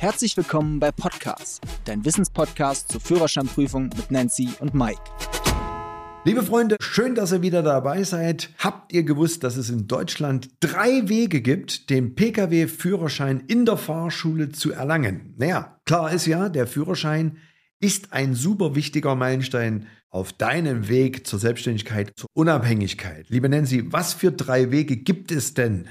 Herzlich willkommen bei Podcast, dein Wissenspodcast zur Führerscheinprüfung mit Nancy und Mike. Liebe Freunde, schön, dass ihr wieder dabei seid. Habt ihr gewusst, dass es in Deutschland drei Wege gibt, den Pkw-Führerschein in der Fahrschule zu erlangen? Naja, klar ist ja, der Führerschein ist ein super wichtiger Meilenstein auf deinem Weg zur Selbstständigkeit, zur Unabhängigkeit. Liebe Nancy, was für drei Wege gibt es denn,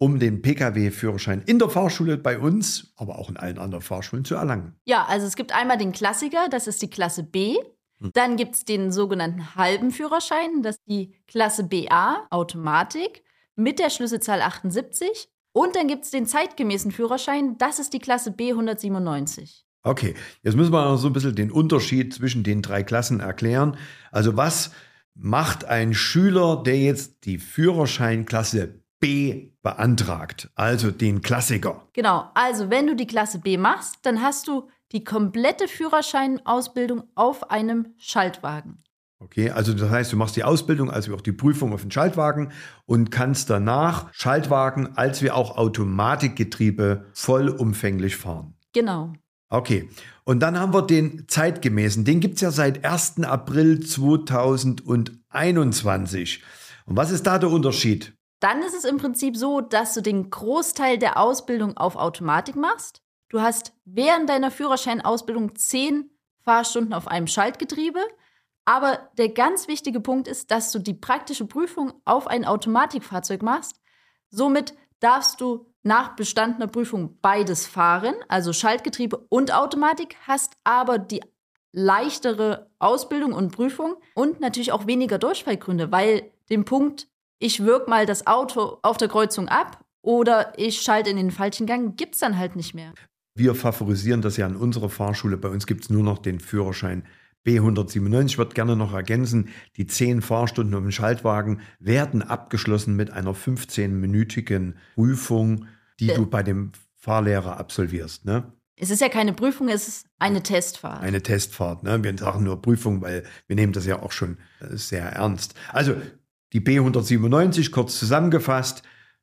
um den Pkw-Führerschein in der Fahrschule bei uns, aber auch in allen anderen Fahrschulen zu erlangen? Ja, also es gibt einmal den Klassiker, das ist die Klasse B. Hm. Dann gibt es den sogenannten halben Führerschein, das ist die Klasse BA, Automatik, mit der Schlüsselzahl 78. Und dann gibt es den zeitgemäßen Führerschein, das ist die Klasse B 197. Okay, jetzt müssen wir noch so ein bisschen den Unterschied zwischen den drei Klassen erklären. Also was macht ein Schüler, der jetzt die Führerscheinklasse B beantragt, also den Klassiker? Genau, also wenn du die Klasse B machst, dann hast du die komplette Führerscheinausbildung auf einem Schaltwagen. Okay, also das heißt, du machst die Ausbildung, also auch die Prüfung auf den Schaltwagen und kannst danach Schaltwagen als wie auch Automatikgetriebe vollumfänglich fahren. Genau. Okay, und dann haben wir den zeitgemäßen. Den gibt es ja seit 1. April 2021. Und was ist da der Unterschied? Dann ist es im Prinzip so, dass du den Großteil der Ausbildung auf Automatik machst Du hast während deiner Führerscheinausbildung zehn Fahrstunden auf einem Schaltgetriebe. Aber der ganz wichtige Punkt ist, dass du die praktische Prüfung auf ein Automatikfahrzeug machst. Somit darfst du nach bestandener Prüfung beides fahren, also Schaltgetriebe und Automatik, hast aber die leichtere Ausbildung und Prüfung und natürlich auch weniger Durchfallgründe, weil den Punkt, ich wirke mal das Auto auf der Kreuzung ab oder ich schalte in den falschen Gang, gibt es dann halt nicht mehr. Wir favorisieren das ja an unserer Fahrschule. Bei uns gibt es nur noch den Führerschein B197. Ich würde gerne noch ergänzen, die zehn Fahrstunden auf dem Schaltwagen werden abgeschlossen mit einer 15-minütigen Prüfung, die äh. du bei dem Fahrlehrer absolvierst. Ne? Es ist ja keine Prüfung, es ist eine Testfahrt. Eine Testfahrt. Ne? Wir sagen nur Prüfung, weil wir nehmen das ja auch schon äh, sehr ernst. Also die B197, kurz zusammengefasst,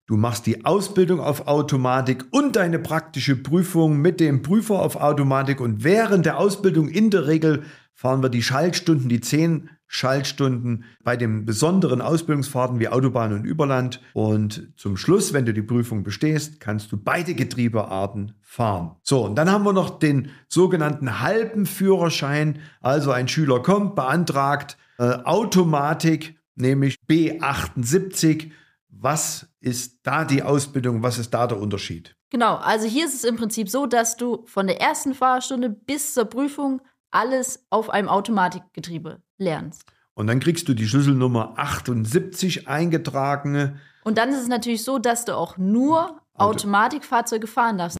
Du machst die Ausbildung auf Automatik und deine praktische Prüfung mit dem Prüfer auf Automatik und während der Ausbildung in der Regel fahren wir die Schaltstunden, die zehn Schaltstunden bei den besonderen Ausbildungsfahrten wie Autobahn und Überland. Und zum Schluss, wenn du die Prüfung bestehst, kannst du beide Getriebearten fahren. So, und dann haben wir noch den sogenannten halben Führerschein. Also ein Schüler kommt, beantragt äh, Automatik, nämlich B78 was ist da die Ausbildung? Was ist da der Unterschied? Genau, also hier ist es im Prinzip so, dass du von der ersten Fahrstunde bis zur Prüfung alles auf einem Automatikgetriebe lernst. Und dann kriegst du die Schlüsselnummer 78 eingetragen. Und dann ist es natürlich so, dass du auch nur Automatikfahrzeuge fahren darfst.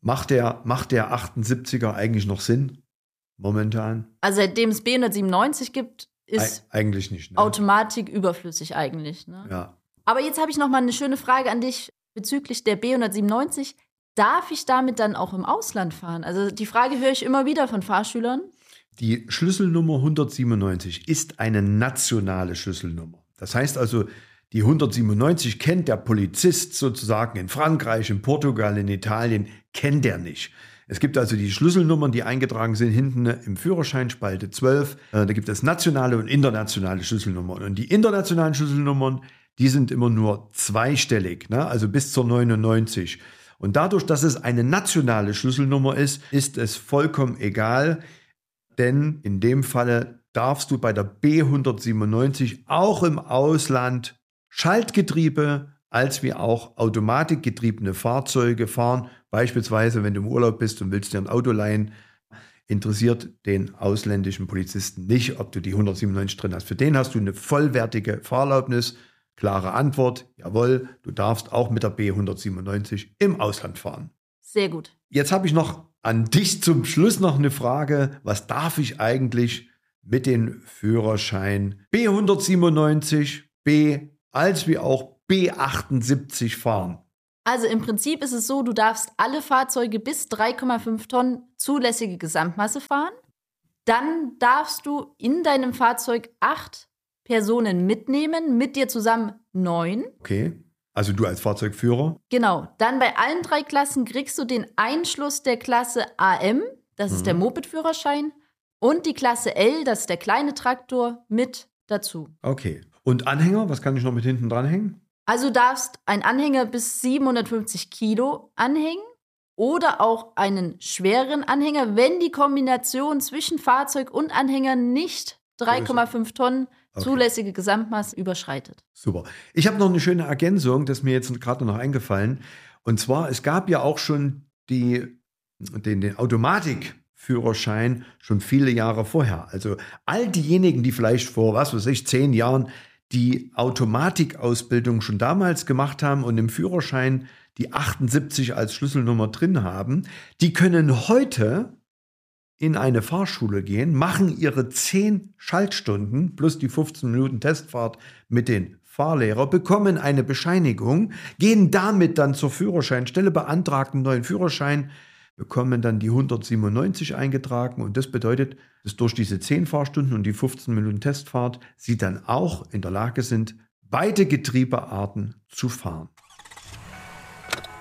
Macht der, macht der 78er eigentlich noch Sinn? Momentan? Also seitdem es B197 gibt, ist Eig eigentlich nicht. Ne? Automatik überflüssig eigentlich. Ne? Ja. Aber jetzt habe ich noch mal eine schöne Frage an dich bezüglich der B197. Darf ich damit dann auch im Ausland fahren? Also die Frage höre ich immer wieder von Fahrschülern. Die Schlüsselnummer 197 ist eine nationale Schlüsselnummer. Das heißt also, die 197 kennt der Polizist sozusagen in Frankreich, in Portugal, in Italien, kennt er nicht. Es gibt also die Schlüsselnummern, die eingetragen sind hinten im Führerschein, Spalte 12. Äh, da gibt es nationale und internationale Schlüsselnummern. Und die internationalen Schlüsselnummern, die sind immer nur zweistellig, ne? also bis zur 99. Und dadurch, dass es eine nationale Schlüsselnummer ist, ist es vollkommen egal, denn in dem Falle darfst du bei der B197 auch im Ausland Schaltgetriebe als wie auch automatikgetriebene Fahrzeuge fahren Beispielsweise, wenn du im Urlaub bist und willst dir ein Auto leihen, interessiert den ausländischen Polizisten nicht, ob du die 197 drin hast. Für den hast du eine vollwertige Fahrerlaubnis. Klare Antwort, jawohl, du darfst auch mit der B197 im Ausland fahren. Sehr gut. Jetzt habe ich noch an dich zum Schluss noch eine Frage. Was darf ich eigentlich mit dem Führerschein B197, B als wie auch B78 fahren? Also im Prinzip ist es so, du darfst alle Fahrzeuge bis 3,5 Tonnen zulässige Gesamtmasse fahren. Dann darfst du in deinem Fahrzeug acht Personen mitnehmen, mit dir zusammen neun. Okay. Also du als Fahrzeugführer? Genau. Dann bei allen drei Klassen kriegst du den Einschluss der Klasse AM, das ist der Mhm. Moped-Führerschein, und die Klasse L, das ist der kleine Traktor, mit dazu. Okay. Und Anhänger, was kann ich noch mit hinten dranhängen? Also du darfst einen Anhänger bis 750 Kilo anhängen oder auch einen schwereren Anhänger, wenn die Kombination zwischen Fahrzeug und Anhänger nicht 3,5 Tonnen Okay. zulässige Gesamtmaß überschreitet. Super. Ich habe noch eine schöne Ergänzung, das ist mir jetzt gerade noch eingefallen. Und zwar, es gab ja auch schon die, den, den Automatikführerschein schon viele Jahre vorher. Also all diejenigen, die vielleicht vor, was weiß ich, zehn Jahren die Automatikausbildung schon damals gemacht haben und im Führerschein die 78 als Schlüsselnummer drin haben, die können heute in eine Fahrschule gehen, machen ihre 10 Schaltstunden plus die 15 Minuten Testfahrt mit den Fahrlehrer, bekommen eine Bescheinigung, gehen damit dann zur Führerscheinstelle, beantragen einen neuen Führerschein, bekommen dann die 197 eingetragen und das bedeutet, dass durch diese 10 Fahrstunden und die 15 Minuten Testfahrt sie dann auch in der Lage sind, beide Getriebearten zu fahren.